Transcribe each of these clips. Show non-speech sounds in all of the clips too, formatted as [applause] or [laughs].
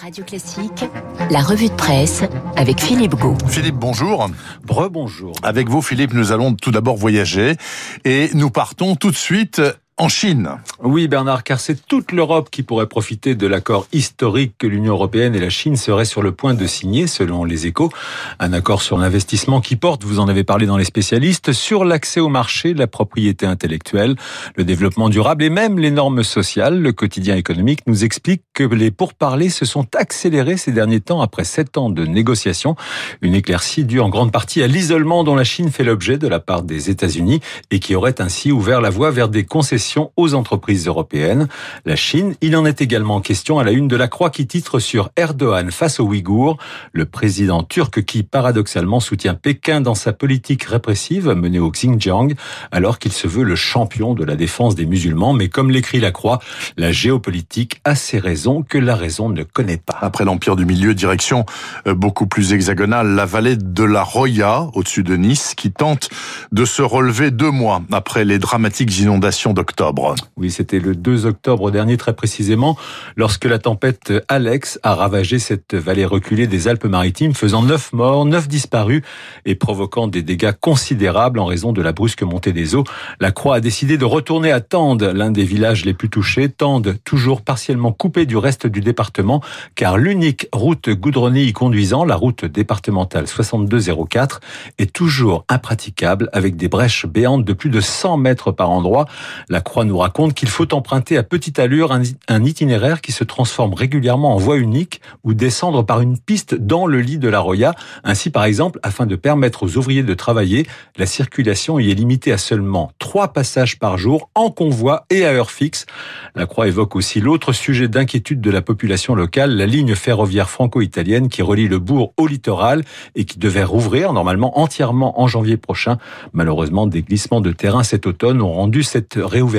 Radio Classique, la revue de presse avec Philippe Gau. Philippe, bonjour. Rebonjour. Avec vous, Philippe, nous allons tout d'abord voyager et nous partons tout de suite Oui, Bernard, car c'est toute l'Europe qui pourrait profiter de l'accord historique que l'Union européenne et la Chine seraient sur le point de signer, selon les échos. Un accord sur l'investissement qui porte, vous en avez parlé dans les spécialistes, sur l'accès au marché, la propriété intellectuelle, le développement durable et même les normes sociales. Le quotidien économique nous explique que les pourparlers se sont accélérés ces derniers temps après sept ans de négociations. Une éclaircie due en grande partie à l'isolement dont la Chine fait l'objet de la part des États-Unis et qui aurait ainsi ouvert la voie vers des concessions aux entreprises européennes. La Chine, il en est également question à la une de la Croix qui titre sur Erdogan face aux Ouïghours, le président turc qui paradoxalement soutient Pékin dans sa politique répressive menée au Xinjiang alors qu'il se veut le champion de la défense des musulmans. Mais comme l'écrit la Croix, la géopolitique a ses raisons que la raison ne connaît pas. Après l'Empire du Milieu, direction euh, beaucoup plus hexagonale, la vallée de la Roya, au-dessus de Nice, qui tente de se relever deux mois après les dramatiques inondations d'octobre. Oui, c'était le 2 octobre dernier très précisément, lorsque la tempête Alex a ravagé cette vallée reculée des Alpes-Maritimes, faisant 9 morts, 9 disparus et provoquant des dégâts considérables en raison de la brusque montée des eaux. La Croix a décidé de retourner à Tende, l'un des villages les plus touchés. Tende, toujours partiellement coupé du reste du département, car l'unique route goudronnée y conduisant, la route départementale 6204, est toujours impraticable avec des brèches béantes de plus de 100 mètres par endroit. Croix nous raconte qu'il faut emprunter à petite allure un itinéraire qui se transforme régulièrement en voie unique ou descendre par une piste dans le lit de la Roya. Ainsi, par exemple, afin de permettre aux ouvriers de travailler, la circulation y est limitée à seulement trois passages par jour en convoi et à heure fixe. La Croix évoque aussi l'autre sujet d'inquiétude de la population locale, la ligne ferroviaire franco-italienne qui relie le bourg au littoral et qui devait rouvrir normalement entièrement en janvier prochain. Malheureusement, des glissements de terrain cet automne ont rendu cette réouverture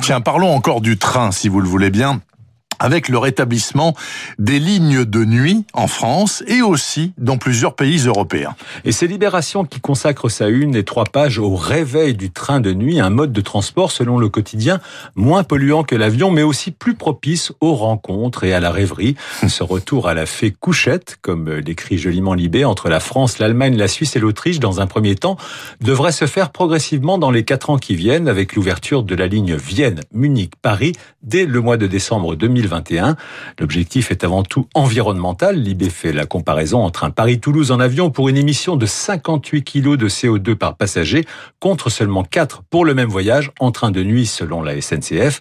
Tiens, parlons encore du train, si vous le voulez bien avec le rétablissement des lignes de nuit en France et aussi dans plusieurs pays européens. Et c'est Libération qui consacre sa une et trois pages au réveil du train de nuit, un mode de transport selon le quotidien moins polluant que l'avion, mais aussi plus propice aux rencontres et à la rêverie. Ce retour à la fée couchette, comme l'écrit joliment Libé, entre la France, l'Allemagne, la Suisse et l'Autriche dans un premier temps, devrait se faire progressivement dans les quatre ans qui viennent avec l'ouverture de la ligne Vienne-Munich-Paris dès le mois de décembre 2020 2021. L'objectif est avant tout environnemental. L'IB fait la comparaison entre un Paris-Toulouse en avion pour une émission de 58 kg de CO2 par passager contre seulement 4 pour le même voyage en train de nuit selon la SNCF.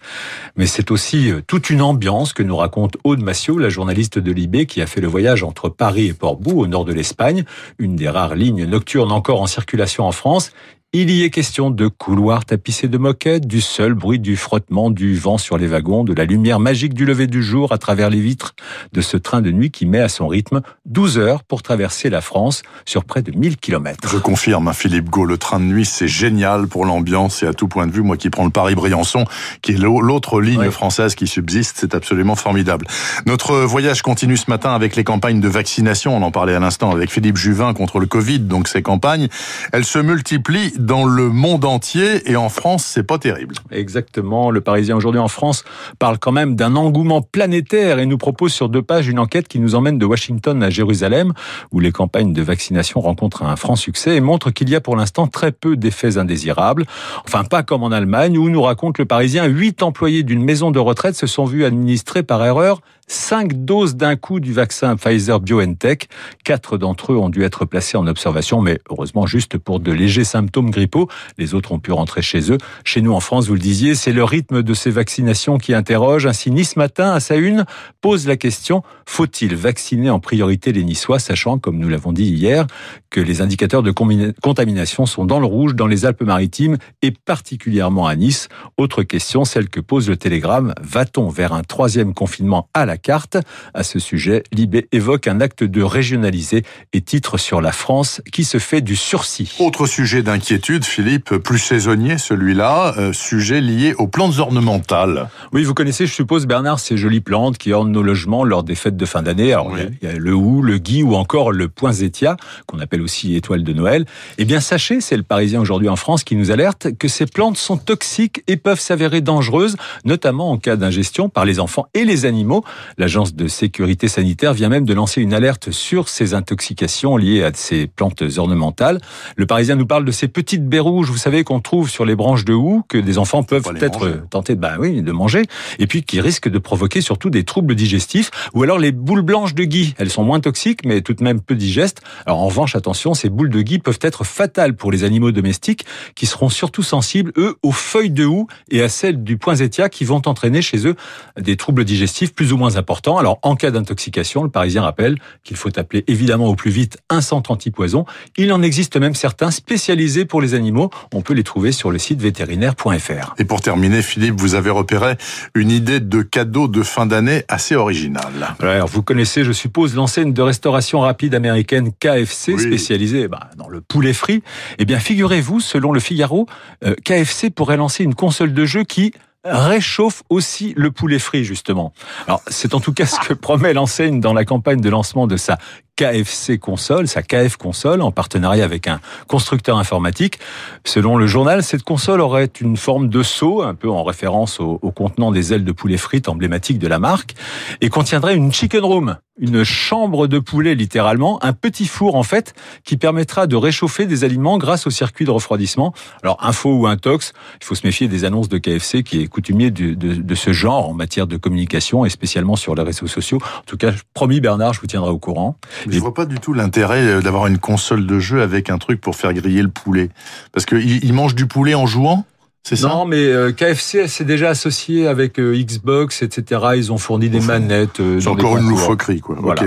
Mais c'est aussi euh, toute une ambiance que nous raconte Aude Massiot, la journaliste de l'IB qui a fait le voyage entre Paris et Portbou au nord de l'Espagne, une des rares lignes nocturnes encore en circulation en France. Il y est question de couloirs tapissés de moquettes, du seul bruit du frottement du vent sur les wagons, de la lumière magique du lever du jour à travers les vitres de ce train de nuit qui met à son rythme 12 heures pour traverser la France sur près de 1000 km. Je confirme, hein, Philippe Gau, le train de nuit, c'est génial pour l'ambiance et à tout point de vue. Moi qui prends le Paris-Briançon, qui est l'autre ligne française qui subsiste, c'est absolument formidable. Notre voyage continue ce matin avec les campagnes de vaccination. On en parlait à l'instant avec Philippe Juvin contre le Covid. Donc ces campagnes, elles se multiplient dans le monde entier et en France, c'est pas terrible. Exactement. Le Parisien aujourd'hui en France parle quand même d'un engouement planétaire et nous propose sur deux pages une enquête qui nous emmène de Washington à Jérusalem où les campagnes de vaccination rencontrent un franc succès et montrent qu'il y a pour l'instant très peu d'effets indésirables. Enfin, pas comme en Allemagne où nous raconte le Parisien, huit employés d'une maison de retraite se sont vus administrer par erreur cinq doses d'un coup du vaccin Pfizer BioNTech. Quatre d'entre eux ont dû être placés en observation, mais heureusement juste pour de légers symptômes grippaux. Les autres ont pu rentrer chez eux. Chez nous en France, vous le disiez, c'est le rythme de ces vaccinations qui interroge. Ainsi, Nice Matin, à sa une, pose la question, faut-il vacciner en priorité les Niçois, sachant, comme nous l'avons dit hier, que les indicateurs de contamination sont dans le rouge dans les Alpes-Maritimes et particulièrement à Nice? Autre question, celle que pose le Télégramme, va-t-on vers un troisième confinement à la carte À ce sujet, Libé évoque un acte de régionaliser et titre sur la France qui se fait du sursis. Autre sujet d'inquiétude, Philippe, plus saisonnier celui-là, euh, sujet lié aux plantes ornementales. Oui, vous connaissez, je suppose, Bernard, ces jolies plantes qui ornent nos logements lors des fêtes de fin d'année. Alors, il y a le hou, le gui ou encore le poinsettia, qu'on appelle aussi étoile de Noël. Eh bien, sachez, c'est le Parisien aujourd'hui en France qui nous alerte, que ces plantes sont toxiques et peuvent s'avérer dangereuses, notamment en cas d'ingestion par les enfants et les animaux. L'agence de sécurité sanitaire vient même de lancer une alerte sur ces intoxications liées à ces plantes ornementales. Le Parisien nous parle de ces petites baies rouges, vous savez, qu'on trouve sur les branches de houx, que des enfants peuvent peut-être tenter bah oui, de manger, et puis qui risquent de provoquer surtout des troubles digestifs, ou alors les boules blanches de gui. Elles sont moins toxiques, mais tout de même peu digestes. Alors en revanche, attention, ces boules de gui peuvent être fatales pour les animaux domestiques, qui seront surtout sensibles, eux, aux feuilles de houx et à celles du poinsettia, qui vont entraîner chez eux des troubles digestifs plus ou moins importants. Alors en cas d'intoxication, le Parisien rappelle qu'il faut appeler évidemment au plus vite un centre antipoison. Il en existe même certains spécialisés pour les animaux. On peut les trouver sur le site vétérinaire.fr. Et pour terminer, Philippe, vous avez repéré une idée de cadeau de fin d'année assez originale. Alors, vous connaissez, je suppose, l'enseigne de restauration rapide américaine KFC, spécialisée bah, dans le poulet frit. Eh bien, figurez-vous, selon le Figaro, euh, KFC pourrait lancer une console de jeu qui réchauffe aussi le poulet frit, justement. Alors, c'est en tout cas ce que [laughs] promet l'enseigne dans la campagne de lancement de sa KFC console, sa KF console, en partenariat avec un constructeur informatique. Selon le journal, cette console aurait une forme de seau, un peu en référence au, contenant des ailes de poulet frites emblématiques de la marque, et contiendrait une chicken room, une chambre de poulet littéralement, un petit four en fait, qui permettra de réchauffer des aliments grâce au circuit de refroidissement. Alors, info ou intox, il faut se méfier des annonces de KFC qui est coutumier de, de, ce genre en matière de communication et spécialement sur les réseaux sociaux. En tout cas, promis Bernard, je vous tiendrai au courant. Je vois pas du tout l'intérêt euh, d'avoir une console de jeu avec un truc pour faire griller le poulet. Parce qu'il mange du poulet en jouant c'est ça Non, mais euh, KFC s'est déjà associé avec euh, Xbox, etc. Ils ont fourni des manettes. c'est encore une loufoquerie, quoi. Voilà.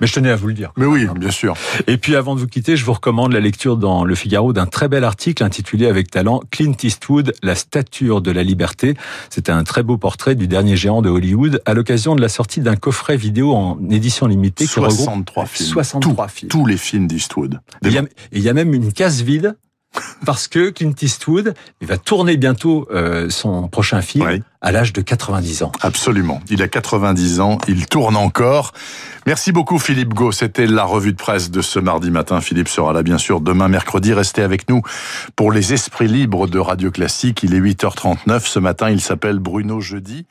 Mais je tenais à vous le dire. Mais oui, bien sûr. Et puis, avant de vous quitter, je vous recommande la lecture dans Le Figaro d'un très bel article intitulé avec talent Clint Eastwood, la stature de la liberté. C'est un très beau portrait du dernier géant de Hollywood à l'occasion de la sortie d'un coffret vidéo en édition limitée 63 films. 63 films. Tous les films d'Eastwood. Et il y a même une case vide [laughs] parce que Clint Eastwood, il va tourner bientôt euh, son prochain film à l'âge de 90 ans. Absolument. Il a 90 ans, il tourne encore. Merci beaucoup Philippe Gau. C'était la revue de presse de ce mardi matin. Philippe sera là bien sûr demain mercredi. Restez avec nous pour les esprits libres de Radio Classique. Il est 8h39. Ce matin, il s'appelle Bruno Jeudi.